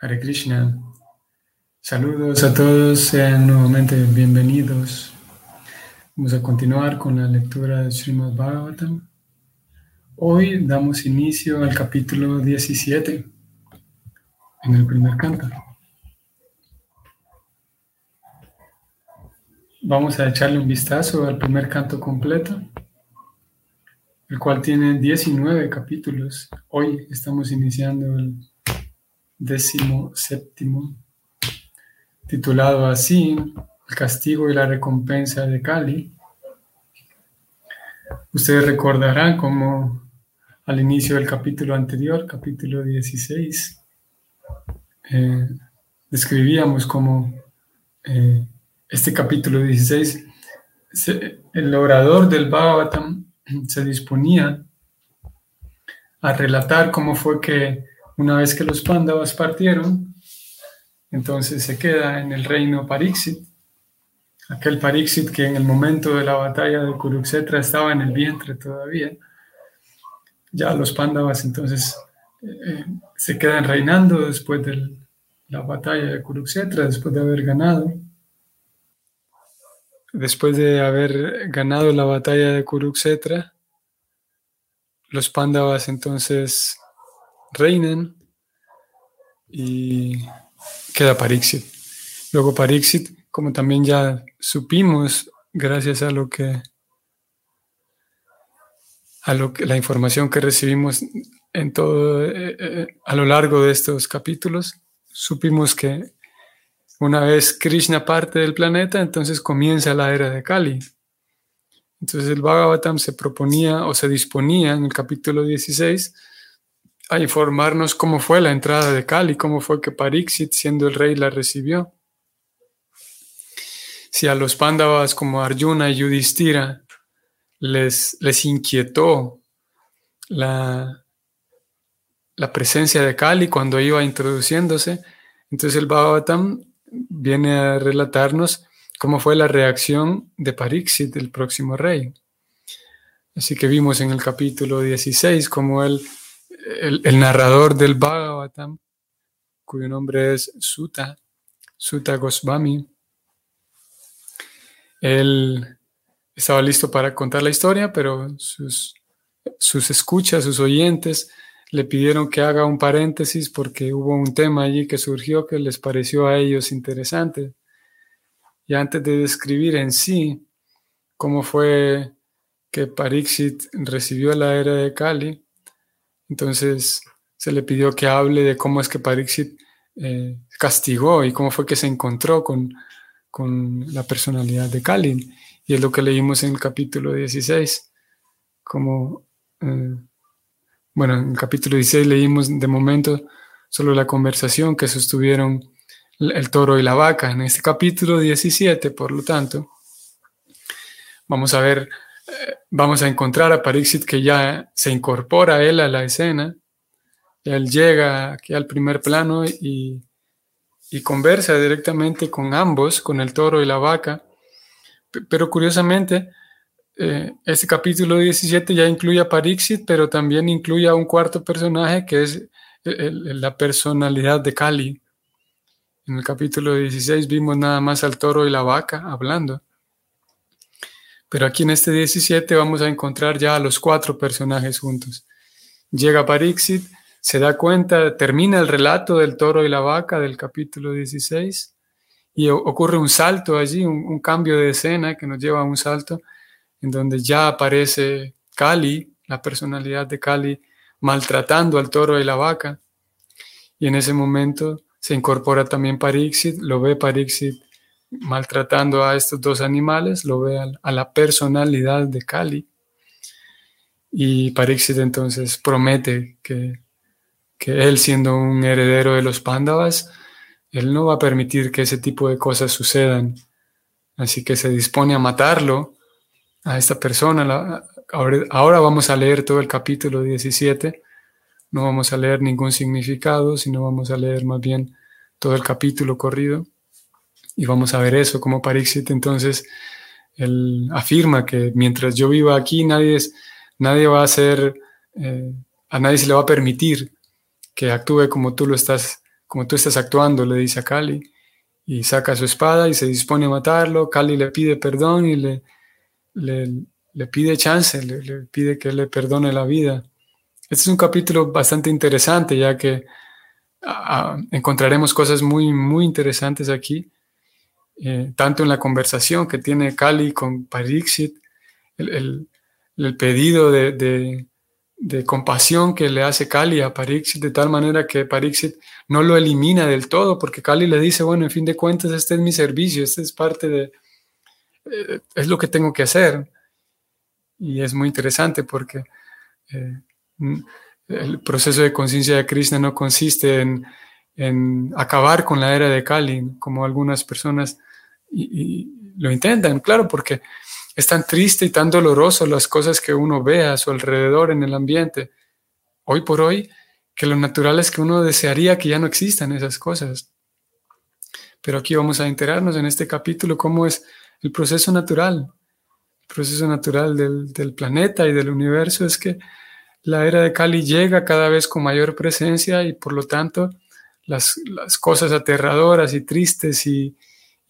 Hare Krishna. Saludos a todos, sean nuevamente bienvenidos. Vamos a continuar con la lectura de Srimad Bhagavatam. Hoy damos inicio al capítulo 17 en el primer canto. Vamos a echarle un vistazo al primer canto completo, el cual tiene 19 capítulos. Hoy estamos iniciando el décimo séptimo, titulado así, El castigo y la recompensa de Cali. Ustedes recordarán como al inicio del capítulo anterior, capítulo 16, eh, describíamos como eh, este capítulo 16, el orador del Bhagavatam se disponía a relatar cómo fue que una vez que los Pándavas partieron, entonces se queda en el reino Parixit, aquel Parixit que en el momento de la batalla de Kurukshetra estaba en el vientre todavía. Ya los Pándavas entonces eh, se quedan reinando después de la batalla de Kurukshetra, después de haber ganado. Después de haber ganado la batalla de Kurukshetra, los Pándavas entonces reinan y queda Parixit. Luego Parixit, como también ya supimos, gracias a lo que a lo que la información que recibimos en todo eh, eh, a lo largo de estos capítulos, supimos que una vez Krishna parte del planeta, entonces comienza la era de Kali. Entonces el Bhagavatam se proponía o se disponía en el capítulo 16 a informarnos cómo fue la entrada de Kali, cómo fue que Pariksit, siendo el rey, la recibió. Si a los Pándavas como Arjuna y Yudhishthira les, les inquietó la, la presencia de Kali cuando iba introduciéndose, entonces el Bhagavatam viene a relatarnos cómo fue la reacción de Pariksit, el próximo rey. Así que vimos en el capítulo 16 cómo él el, narrador del Bhagavatam, cuyo nombre es Sutta, Sutta Goswami, él estaba listo para contar la historia, pero sus, sus escuchas, sus oyentes, le pidieron que haga un paréntesis porque hubo un tema allí que surgió que les pareció a ellos interesante. Y antes de describir en sí cómo fue que Pariksit recibió la era de Kali, entonces se le pidió que hable de cómo es que Pariksit eh, castigó y cómo fue que se encontró con, la personalidad de Kalin. Y es lo que leímos en el capítulo 16. Como, eh, bueno, en el capítulo 16 leímos de momento solo la conversación que sostuvieron el toro y la vaca. En este capítulo 17, por lo tanto, vamos a ver vamos a encontrar a Parixit que ya se incorpora él a la escena. Él llega aquí al primer plano y, conversa directamente con ambos, con el toro y la vaca. Pero curiosamente, eh, este capítulo 17 ya incluye a Parixit, pero también incluye a un cuarto personaje que es la personalidad de Kali. En el capítulo 16 vimos nada más al toro y la vaca hablando. Pero aquí en este 17 vamos a encontrar ya a los cuatro personajes juntos. Llega Parixit, se da cuenta, termina el relato del toro y la vaca del capítulo 16 y ocurre un salto allí, un, cambio de escena que nos lleva a un salto en donde ya aparece Kali, la personalidad de Kali, maltratando al toro y la vaca. Y en ese momento se incorpora también Parixit, lo ve Parixit maltratando a estos dos animales, lo ve a, la personalidad de Kali. Y Pariksit entonces promete que, que él, siendo un heredero de los Pándavas, él no va a permitir que ese tipo de cosas sucedan. Así que se dispone a matarlo, a esta persona. ahora, ahora vamos a leer todo el capítulo 17. No vamos a leer ningún significado, sino vamos a leer más bien todo el capítulo corrido. Y vamos a ver eso, como Parixit entonces él afirma que mientras yo viva aquí, nadie, es, nadie va a ser, eh, a nadie se le va a permitir que actúe como tú lo estás como tú estás actuando, le dice a Cali, y saca su espada y se dispone a matarlo. Cali le pide perdón y le, le, pide chance, le, pide que le perdone la vida. Este es un capítulo bastante interesante, ya que ah, ah, encontraremos cosas muy, muy interesantes aquí, eh, tanto en la conversación que tiene Cali con Parixit, el, pedido de, compasión que le hace Cali a Parixit, de tal manera que Parixit no lo elimina del todo, porque Cali le dice, bueno, en fin de cuentas, este es mi servicio, este es parte de, eh, es lo que tengo que hacer. Y es muy interesante porque eh, el proceso de conciencia de Krishna no consiste en, acabar con la era de Kali, como algunas personas lo intentan, claro, porque es tan triste y tan doloroso las cosas que uno ve a su alrededor en el ambiente, hoy por hoy, que lo natural es que uno desearía que ya no existan esas cosas. Pero aquí vamos a enterarnos en este capítulo cómo es el proceso natural, el proceso natural del, planeta y del universo es que la era de Kali llega cada vez con mayor presencia y por lo tanto las, cosas aterradoras y tristes y,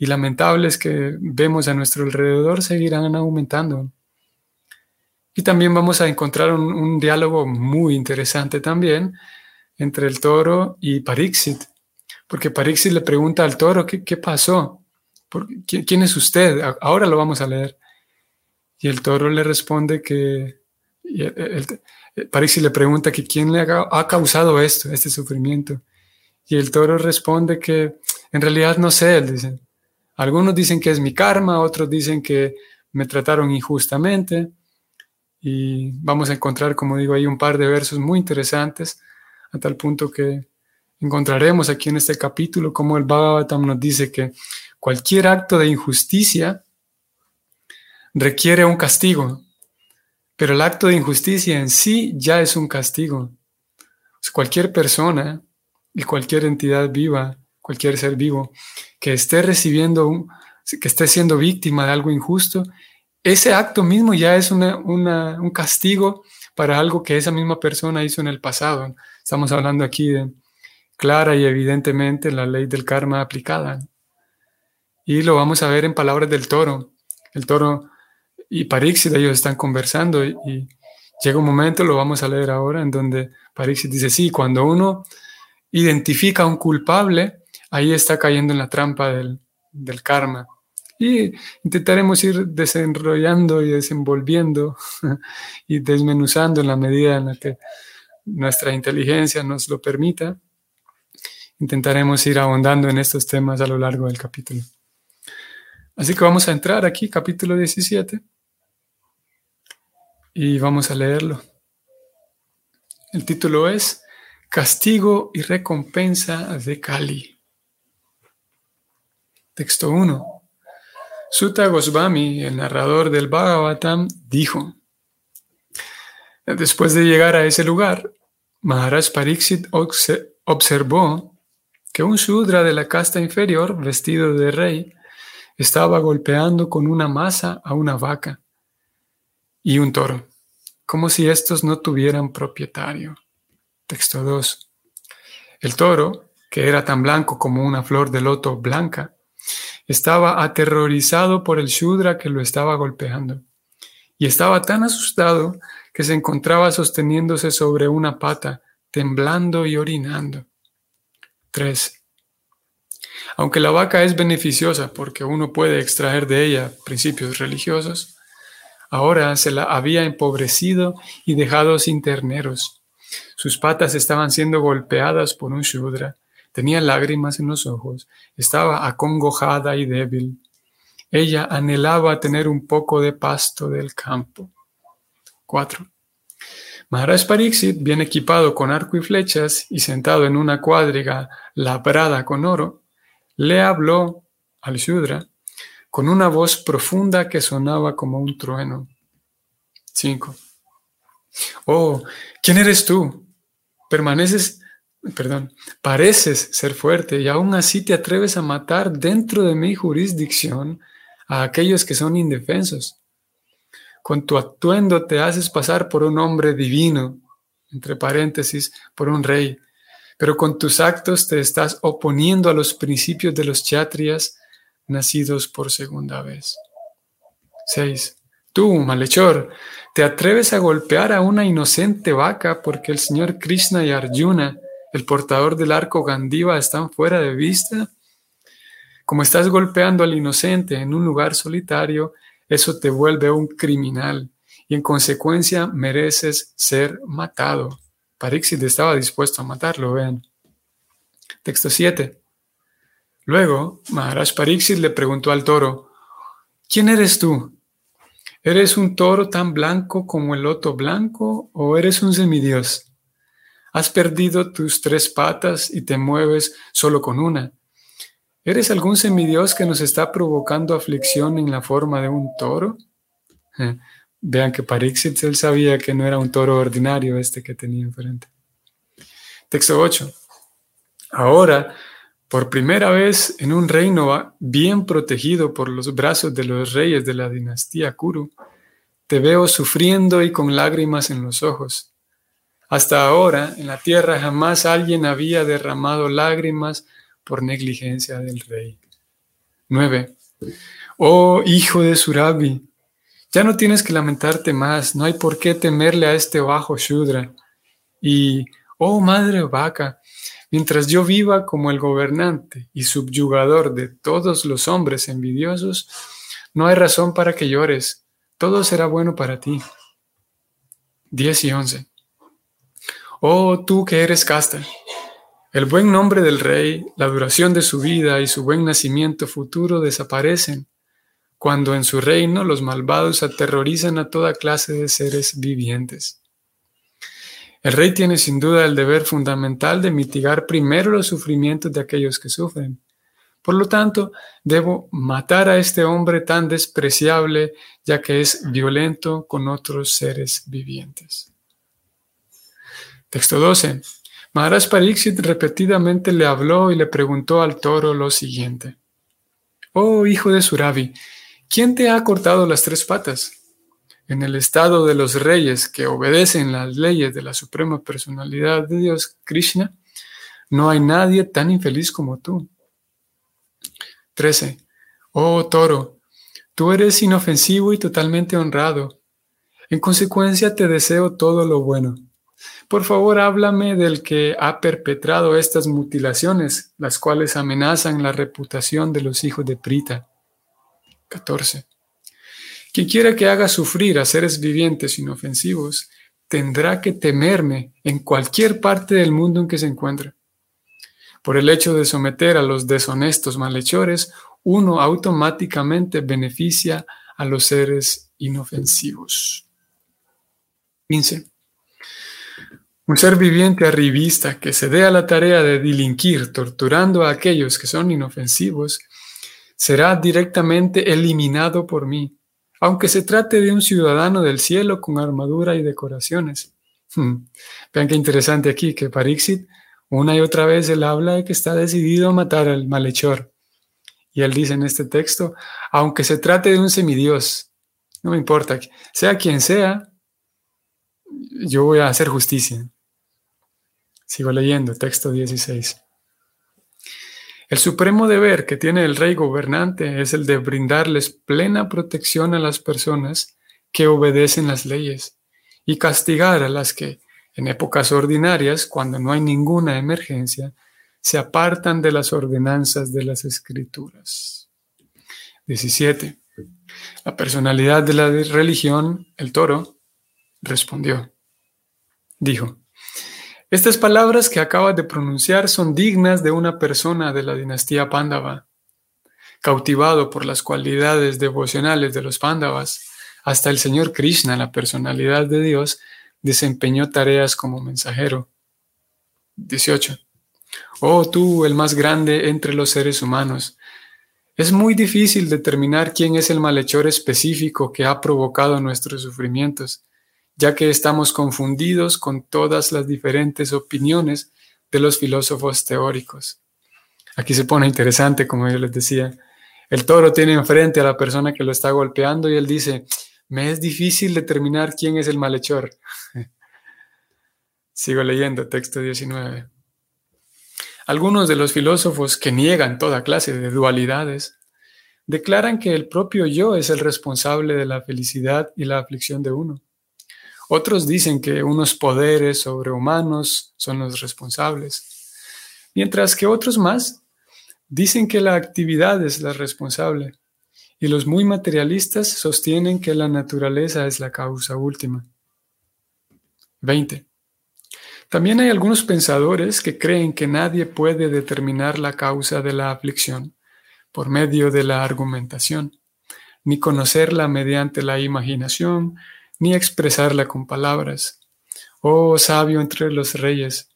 lamentables que vemos a nuestro alrededor seguirán aumentando. Y también vamos a encontrar un, diálogo muy interesante también entre el toro y Parixit, porque Parixit le pregunta al toro, ¿qué, pasó? ¿Quién es usted? Ahora lo vamos a leer. Y el toro le responde que, París le pregunta que quién le ha, causado esto, este sufrimiento. Y el toro responde que en realidad no sé, él dice. Algunos dicen que es mi karma, otros dicen que me trataron injustamente. Y vamos a encontrar, como digo, ahí un par de versos muy interesantes, a tal punto que encontraremos aquí en este capítulo como el Bhagavatam nos dice que Cualquier acto de injusticia requiere un castigo, pero el acto de injusticia en sí ya es un castigo. cualquier persona y cualquier entidad viva, cualquier ser vivo que esté recibiendo, un, que esté siendo víctima de algo injusto, ese acto mismo ya es un castigo para algo que esa misma persona hizo en el pasado. Estamos hablando aquí de clara y evidentemente la ley del karma aplicada. Y lo vamos a ver en palabras del toro. El toro y Parixit, ellos están conversando y, llega un momento, lo vamos a leer ahora, en donde Parixit dice, sí, cuando uno identifica a un culpable, ahí está cayendo en la trampa del, del karma. Y intentaremos ir desenrollando y desenvolviendo y desmenuzando en la medida en la que nuestra inteligencia nos lo permita. Intentaremos ir ahondando en estos temas a lo largo del capítulo. Así que vamos a entrar aquí, capítulo 17, y vamos a leerlo. El título es Castigo y recompensa de Kali. Texto 1. Sutta Goswami, el narrador del Bhagavatam, dijo, después de llegar a ese lugar, Maharaj Pariksit observó que un Shudra de la casta inferior, vestido de rey, estaba golpeando con una masa a una vaca y un toro, como si estos no tuvieran propietario. Texto 2. El toro, que era tan blanco como una flor de loto blanca, estaba aterrorizado por el Shudra que lo estaba golpeando, y estaba tan asustado que se encontraba sosteniéndose sobre una pata, temblando y orinando. 3. Aunque la vaca es beneficiosa porque uno puede extraer de ella principios religiosos, ahora se la había empobrecido y dejado sin terneros. Sus patas estaban siendo golpeadas por un shudra, tenía lágrimas en los ojos, estaba acongojada y débil. Ella anhelaba tener un poco de pasto del campo. 4. Maharaj Pariksit, bien equipado con arco y flechas y sentado en una cuadriga labrada con oro, le habló al Shudra con una voz profunda que sonaba como un trueno. 5. Oh, ¿quién eres tú? Permaneces, perdón, pareces ser fuerte y aún así te atreves a matar dentro de mi jurisdicción a aquellos que son indefensos. Con tu atuendo te haces pasar por un hombre divino, entre paréntesis, por un rey, pero con tus actos te estás oponiendo a los principios de los chatrias nacidos por segunda vez. 6. Tú, malhechor, te atreves a golpear a una inocente vaca porque el señor Krishna y Arjuna, el portador del arco Gandiva, están fuera de vista. Como estás golpeando al inocente en un lugar solitario, eso te vuelve un criminal y en consecuencia mereces ser matado. Parixit estaba dispuesto a matarlo, vean. Texto 7. Luego, Maharaj Parixit le preguntó al toro, ¿quién eres tú? ¿Eres un toro tan blanco como el loto blanco o eres un semidios? Has perdido tus tres patas y te mueves solo con una. ¿Eres algún semidios que nos está provocando aflicción en la forma de un toro? Vean que Parixit él sabía que no era un toro ordinario este que tenía enfrente. Texto 8. Ahora, por primera vez en un reino bien protegido por los brazos de los reyes de la dinastía Kuru, te veo sufriendo y con lágrimas en los ojos. Hasta ahora en la tierra jamás alguien había derramado lágrimas por negligencia del rey. 9. Oh hijo de Surabi, ya no tienes que lamentarte más, no hay por qué temerle a este bajo Shudra. Y, oh madre vaca, mientras yo viva como el gobernante y subyugador de todos los hombres envidiosos, no hay razón para que llores, todo será bueno para ti. 10 y 11. Oh tú que eres casta, el buen nombre del rey, la duración de su vida y su buen nacimiento futuro desaparecen cuando en su reino los malvados aterrorizan a toda clase de seres vivientes. El rey tiene sin duda el deber fundamental de mitigar primero los sufrimientos de aquellos que sufren. Por lo tanto, debo matar a este hombre tan despreciable, ya que es violento con otros seres vivientes. Texto 12. Maharaj Pariksit repetidamente le habló y le preguntó al toro lo siguiente. Oh hijo de Suravi, ¿Quién te ha cortado las tres patas? En el estado de los reyes que obedecen las leyes de la suprema personalidad de Dios, Krishna, no hay nadie tan infeliz como tú. 13. Oh toro, tú eres inofensivo y totalmente honrado. En consecuencia te deseo todo lo bueno. Por favor, háblame del que ha perpetrado estas mutilaciones, las cuales amenazan la reputación de los hijos de Prita. 14. Quien quiera que haga sufrir a seres vivientes inofensivos, tendrá que temerme en cualquier parte del mundo en que se encuentre. Por el hecho de someter a los deshonestos malhechores, uno automáticamente beneficia a los seres inofensivos. 15. Un ser viviente arribista que se dé a la tarea de delinquir torturando a aquellos que son inofensivos será directamente eliminado por mí, aunque se trate de un ciudadano del cielo con armadura y decoraciones. Hmm. Vean qué interesante aquí que Parixit una y otra vez él habla de que está decidido a matar al malhechor. Y él dice en este texto, aunque se trate de un semidios, no me importa, sea quien sea, yo voy a hacer justicia. Sigo leyendo, texto 16. El supremo deber que tiene el rey gobernante es el de brindarles plena protección a las personas que obedecen las leyes y castigar a las que, en épocas ordinarias, cuando no hay ninguna emergencia, se apartan de las ordenanzas de las escrituras. 17. La personalidad de la religión, el toro, respondió. Dijo, estas palabras que acabas de pronunciar son dignas de una persona de la dinastía Pándava. Cautivado por las cualidades devocionales de los Pándavas, hasta el Señor Krishna, la personalidad de Dios, desempeñó tareas como mensajero. 18. Oh tú, el más grande entre los seres humanos, es muy difícil determinar quién es el malhechor específico que ha provocado nuestros sufrimientos ya que estamos confundidos con todas las diferentes opiniones de los filósofos teóricos. Aquí se pone interesante, como yo les decía. El toro tiene enfrente a la persona que lo está golpeando y él dice, me es difícil determinar quién es el malhechor. Sigo leyendo, texto 19. Algunos de los filósofos que niegan toda clase de dualidades declaran que el propio yo es el responsable de la felicidad y la aflicción de uno. Otros dicen que unos poderes sobrehumanos son los responsables, mientras que otros más dicen que la actividad es la responsable, y los muy materialistas sostienen que la naturaleza es la causa última. 20. También hay algunos pensadores que creen que nadie puede determinar la causa de la aflicción por medio de la argumentación, ni conocerla mediante la imaginación, ni expresarla con palabras. Oh sabio entre los reyes,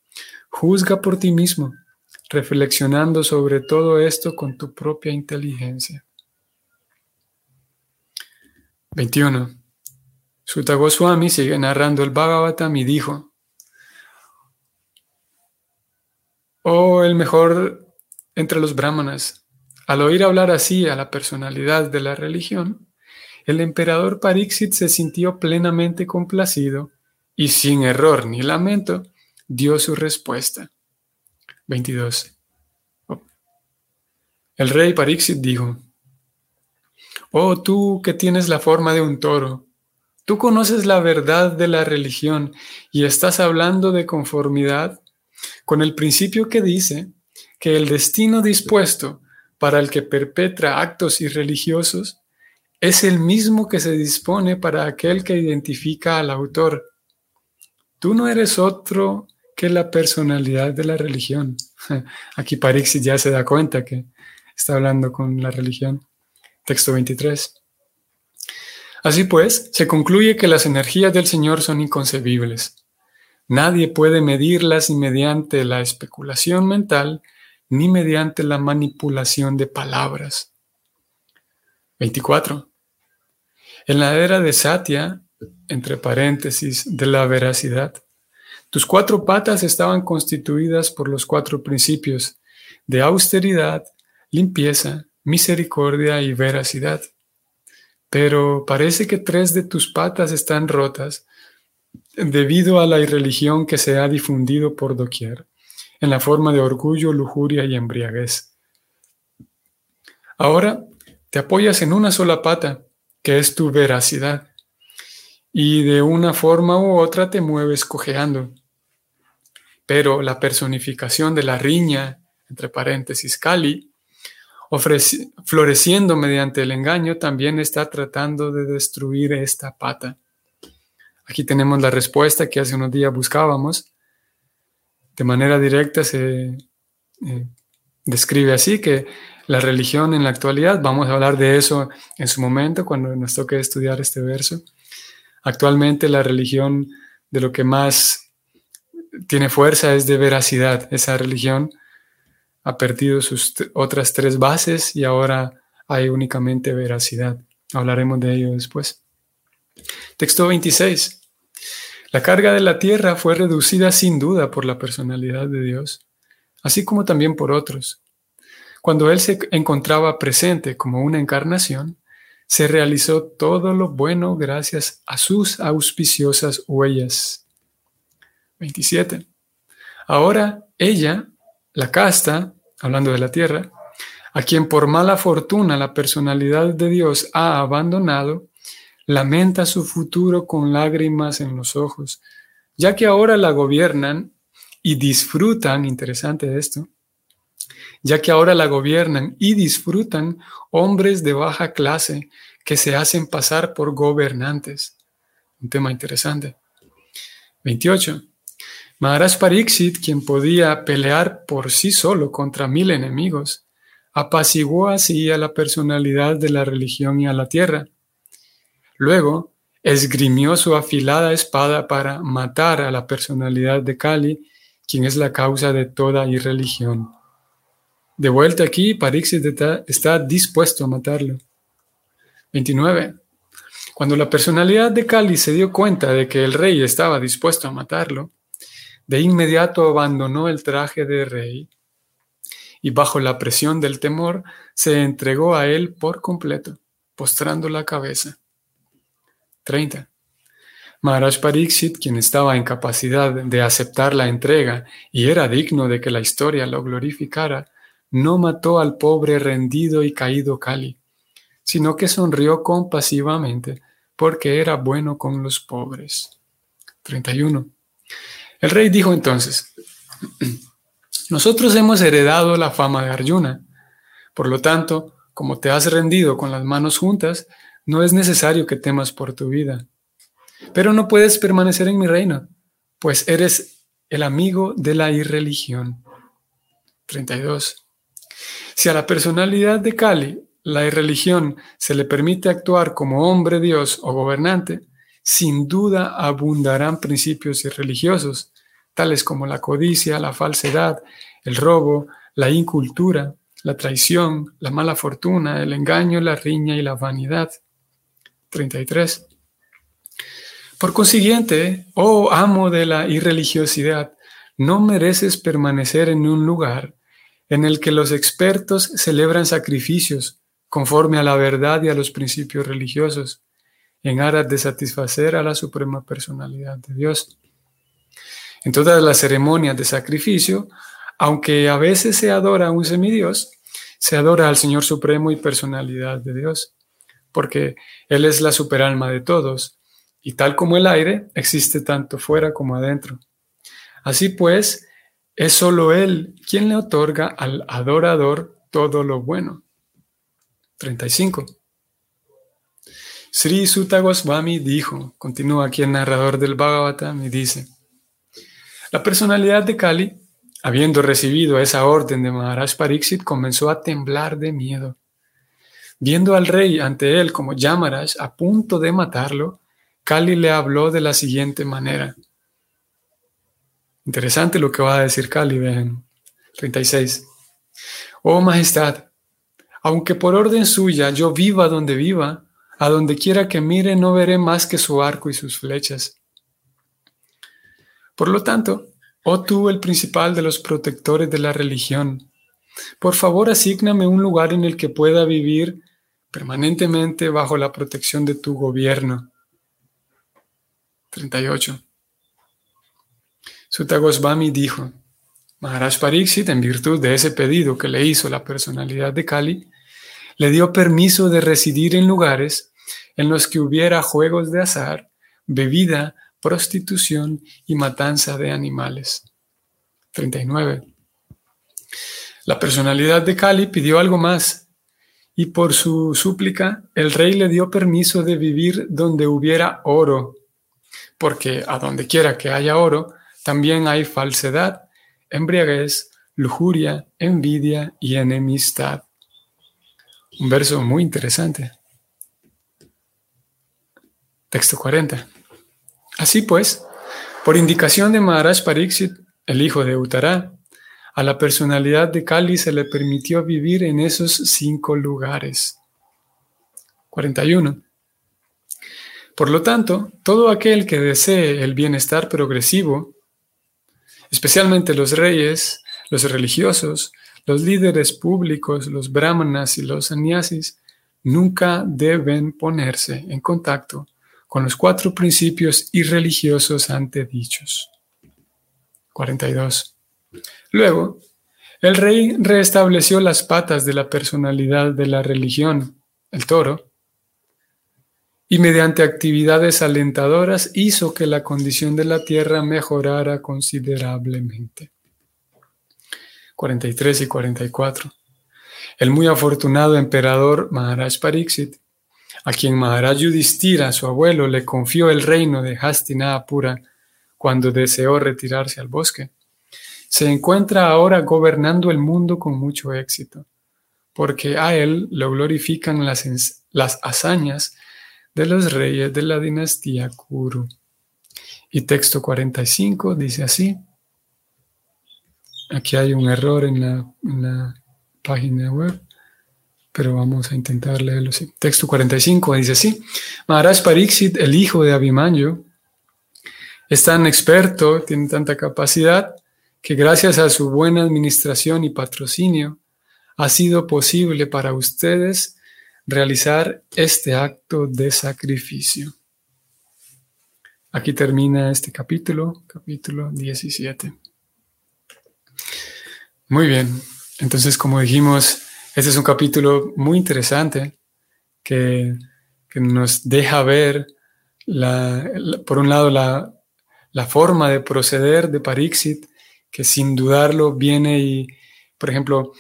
juzga por ti mismo, reflexionando sobre todo esto con tu propia inteligencia. 21. Sutta Goswami sigue narrando el Bhagavatam y dijo, Oh, el mejor entre los brahmanas, al oír hablar así a la personalidad de la religión, el emperador Pariksit se sintió plenamente complacido y sin error ni lamento dio su respuesta. 22. El rey Pariksit dijo, Oh tú que tienes la forma de un toro, tú conoces la verdad de la religión y estás hablando de conformidad con el principio que dice que el destino dispuesto para el que perpetra actos irreligiosos es el mismo que se dispone para aquel que identifica al autor. Tú no eres otro que la personalidad de la religión. Aquí Parixi ya se da cuenta que está hablando con la religión. Texto 23. Así pues, se concluye que las energías del Señor son inconcebibles. Nadie puede medirlas ni mediante la especulación mental ni mediante la manipulación de palabras. 24. En la era de Satya, entre paréntesis, de la veracidad, tus cuatro patas estaban constituidas por los cuatro principios de austeridad, limpieza, misericordia y veracidad. Pero parece que tres de tus patas están rotas debido a la irreligión que se ha difundido por doquier, en la forma de orgullo, lujuria y embriaguez. Ahora te apoyas en una sola pata que es tu veracidad, y de una forma u otra te mueves cojeando. Pero la personificación de la riña, entre paréntesis, Kali, floreciendo mediante el engaño, también está tratando de destruir esta pata. Aquí tenemos la respuesta que hace unos días buscábamos. De manera directa se eh, describe así que la religión en la actualidad, vamos a hablar de eso en su momento cuando nos toque estudiar este verso. Actualmente la religión de lo que más tiene fuerza es de veracidad. Esa religión ha perdido sus otras tres bases y ahora hay únicamente veracidad. Hablaremos de ello después. Texto 26. La carga de la tierra fue reducida sin duda por la personalidad de Dios, así como también por otros. Cuando Él se encontraba presente como una encarnación, se realizó todo lo bueno gracias a sus auspiciosas huellas. 27. Ahora ella, la casta, hablando de la tierra, a quien por mala fortuna la personalidad de Dios ha abandonado, lamenta su futuro con lágrimas en los ojos, ya que ahora la gobiernan y disfrutan, interesante esto, ya que ahora la gobiernan y disfrutan hombres de baja clase que se hacen pasar por gobernantes. Un tema interesante. 28. Maharaj Pariksit, quien podía pelear por sí solo contra mil enemigos, apaciguó así a la personalidad de la religión y a la tierra. Luego, esgrimió su afilada espada para matar a la personalidad de Kali, quien es la causa de toda irreligión. De vuelta aquí, Parixit está, dispuesto a matarlo. 29. Cuando la personalidad de Kali se dio cuenta de que el rey estaba dispuesto a matarlo, de inmediato abandonó el traje de rey y bajo la presión del temor se entregó a él por completo, postrando la cabeza. 30. Maharaj Pariksit, quien estaba en capacidad de aceptar la entrega y era digno de que la historia lo glorificara, no mató al pobre rendido y caído Kali, sino que sonrió compasivamente porque era bueno con los pobres. 31. El rey dijo entonces, nosotros hemos heredado la fama de Arjuna, por lo tanto, como te has rendido con las manos juntas, no es necesario que temas por tu vida. Pero no puedes permanecer en mi reino, pues eres el amigo de la irreligión. 32. Si a la personalidad de Kali, la irreligión, se le permite actuar como hombre Dios o gobernante, sin duda abundarán principios irreligiosos, tales como la codicia, la falsedad, el robo, la incultura, la traición, la mala fortuna, el engaño, la riña y la vanidad. 33. Por consiguiente, oh amo de la irreligiosidad, no mereces permanecer en un lugar en el que los expertos celebran sacrificios conforme a la verdad y a los principios religiosos, en aras de satisfacer a la suprema personalidad de Dios. En todas las ceremonias de sacrificio, aunque a veces se adora a un semidios, se adora al Señor Supremo y personalidad de Dios, porque Él es la superalma de todos y tal como el aire, existe tanto fuera como adentro. Así pues, es solo Él quien le otorga al adorador todo lo bueno. 35. Sri Sutta Goswami dijo, continúa aquí el narrador del Bhagavatam y dice, la personalidad de Kali, habiendo recibido esa orden de Maharaj Pariksit, comenzó a temblar de miedo. Viendo al rey ante él como Yamaraj a punto de matarlo, Kali le habló de la siguiente manera. Interesante lo que va a decir Kali, vean. 36. Oh Majestad, aunque por orden suya yo viva donde viva, a donde quiera que mire no veré más que su arco y sus flechas. Por lo tanto, oh tú el principal de los protectores de la religión, por favor asígname un lugar en el que pueda vivir permanentemente bajo la protección de tu gobierno 38. Sutta Goswami dijo, Maharaj Pariksit, en virtud de ese pedido que le hizo la personalidad de Kali, le dio permiso de residir en lugares en los que hubiera juegos de azar, bebida, prostitución y matanza de animales. 39. La personalidad de Kali pidió algo más, y por su súplica el rey le dio permiso de vivir donde hubiera oro, porque a donde quiera que haya oro, también hay falsedad, embriaguez, lujuria, envidia y enemistad. Un verso muy interesante. Texto 40. Así pues, por indicación de Maharaj Pariksit, el hijo de Uttara, a la personalidad de Kali se le permitió vivir en esos cinco lugares. 41. Por lo tanto, todo aquel que desee el bienestar progresivo, especialmente los reyes, los religiosos, los líderes públicos, los brahmanas y los sannyasis, nunca deben ponerse en contacto con los cuatro principios irreligiosos antedichos. 42. Luego, el rey restableció las patas de la personalidad de la religión, el toro, y mediante actividades alentadoras hizo que la condición de la tierra mejorara considerablemente. 43 y 44. El muy afortunado emperador Maharaj Pariksit, a quien Maharaj Yudhishthira, su abuelo, le confió el reino de Hastinapura cuando deseó retirarse al bosque, se encuentra ahora gobernando el mundo con mucho éxito, porque a él lo glorifican las, las hazañas de los reyes de la dinastía Kuru. Y texto 45 dice así. Aquí hay un error en la, página web, pero vamos a intentar leerlo así. Texto 45 dice así. Maharaj Pariksit, el hijo de Abhimanyu, es tan experto, tiene tanta capacidad, que gracias a su buena administración y patrocinio, ha sido posible para ustedes realizar este acto de sacrificio. aquí termina este capítulo, capítulo 17. Muy bien, entonces como dijimos, este es un capítulo muy interesante que, nos deja ver, por un lado, la, la forma de proceder de Parixit, que sin dudarlo viene y, por ejemplo,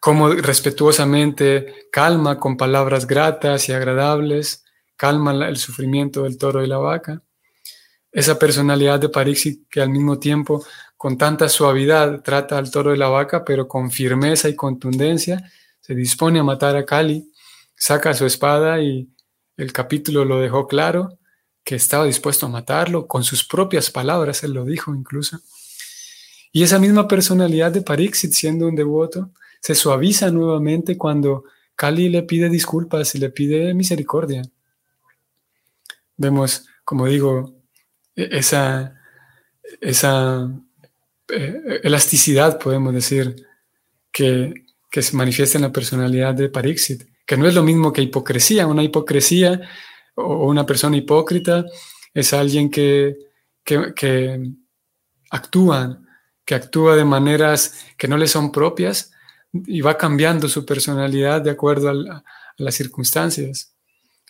cómo respetuosamente calma con palabras gratas y agradables, calma el sufrimiento del toro y la vaca. Esa personalidad de Parixit que al mismo tiempo con tanta suavidad trata al toro y la vaca, pero con firmeza y contundencia se dispone a matar a Kali, saca su espada y el capítulo lo dejó claro que estaba dispuesto a matarlo, con sus propias palabras, él lo dijo incluso. Y esa misma personalidad de Parixit, siendo un devoto, se suaviza nuevamente cuando Kali le pide disculpas y le pide misericordia. Vemos, como digo, e-, esa, esa eh, elasticidad, podemos decir, que, que se manifiesta en la personalidad de Parixit, que no es lo mismo que hipocresía. Una hipocresía o una persona hipócrita es alguien que, que, actúa, que actúa de maneras que no le son propias y va cambiando su personalidad de acuerdo a, las circunstancias.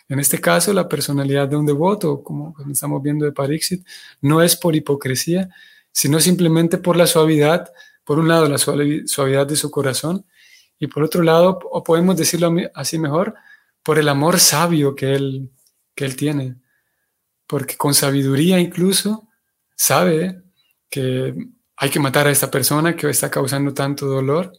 En este caso, la personalidad de un devoto, como estamos viendo de Parixit, no es por hipocresía, sino simplemente por la suavidad, por un lado la suavidad de su corazón y por otro lado, o podemos decirlo así mejor, por el amor sabio que él, que él tiene. Porque con sabiduría incluso sabe que hay que matar a esta persona que está causando tanto dolor.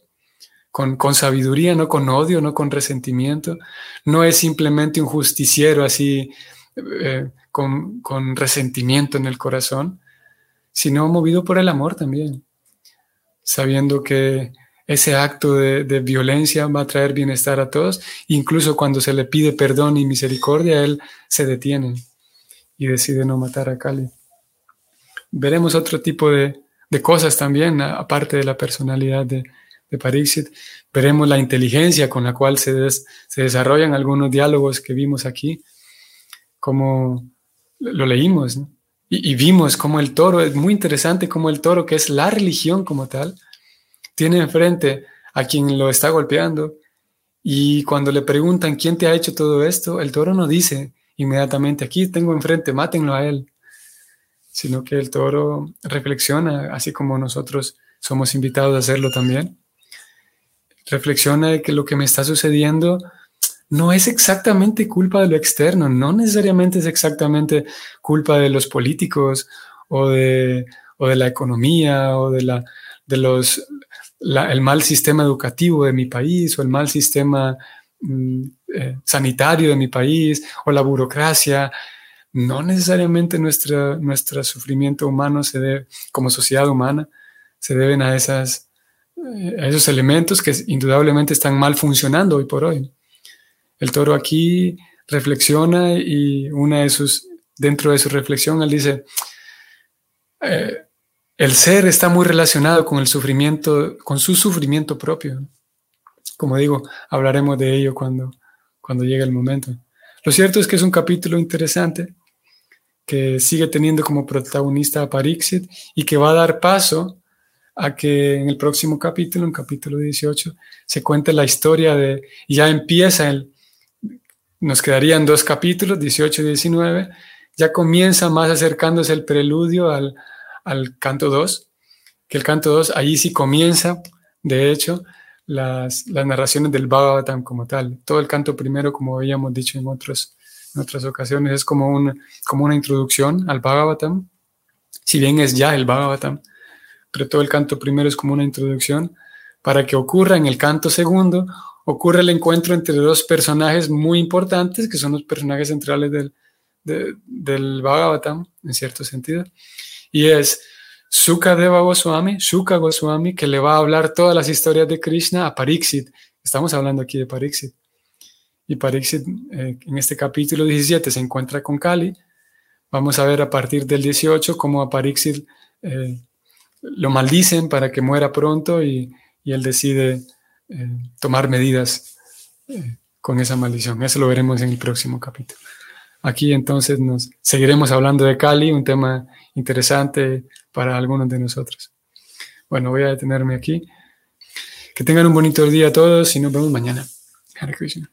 Con, con sabiduría, no con odio, no con resentimiento. No es simplemente un justiciero así eh, con, con resentimiento en el corazón, sino movido por el amor también, sabiendo que ese acto de, violencia va a traer bienestar a todos. Incluso cuando se le pide perdón y misericordia, él se detiene y decide no matar a Cali. Veremos otro tipo de, cosas también, aparte de la personalidad de, de Parixit. Veremos la inteligencia con la cual se, se desarrollan algunos diálogos que vimos aquí, como lo leímos, y, vimos como el toro, es muy interesante como el toro, que es la religión como tal, tiene enfrente a quien lo está golpeando y cuando le preguntan quién te ha hecho todo esto, el toro no dice inmediatamente, aquí tengo enfrente, mátenlo a él, sino que el toro reflexiona, así como nosotros somos invitados a hacerlo también. Reflexiona de que lo que me está sucediendo no es exactamente culpa de lo externo, no necesariamente es exactamente culpa de los políticos o de, o de la economía o de, la, de los el mal sistema educativo de mi país o el mal sistema mm, eh, sanitario de mi país o la burocracia. No necesariamente nuestra, nuestro sufrimiento humano se debe, como sociedad humana, se deben a, esas, a esos elementos que indudablemente están mal funcionando hoy por hoy. El toro aquí reflexiona y una de sus, dentro de su reflexión, él dice, eh, el ser está muy relacionado con el sufrimiento, con su sufrimiento propio. Como digo, hablaremos de ello cuando, cuando llegue el momento. Lo cierto es que es un capítulo interesante que sigue teniendo como protagonista a Parixit y que va a dar paso a que en el próximo capítulo, en capítulo 18, se cuente la historia de, ya empieza el, nos quedarían dos capítulos, 18 y 19, ya comienza más acercándose el preludio al, al canto 2, que el canto 2, ahí sí comienza, de hecho, las, las, narraciones del Bhagavatam como tal. Todo el canto primero, como habíamos dicho en, otros, en otras ocasiones, es como, un, como una introducción al Bhagavatam, si bien es ya el Bhagavatam, pero todo el canto primero es como una introducción para que ocurra en el canto segundo, ocurre el encuentro entre dos personajes muy importantes, que son los personajes centrales del, del Bhagavatam, en cierto sentido y es Sukadeva Goswami, Shuka Goswami, que le va a hablar todas las historias de Krishna a Pariksit. Estamos hablando aquí de Pariksit. Y Pariksit eh, en este capítulo 17 se encuentra con Kali. Vamos a ver a partir del 18 cómo a Pariksit eh, lo maldicen para que muera pronto y, él decide eh, tomar medidas con esa maldición. Eso lo veremos en el próximo capítulo. aquí entonces nos seguiremos hablando de Cali, un tema interesante para algunos de nosotros. Bueno, voy a detenerme aquí. Que tengan un bonito día a todos y nos vemos mañana. Hare Krishna.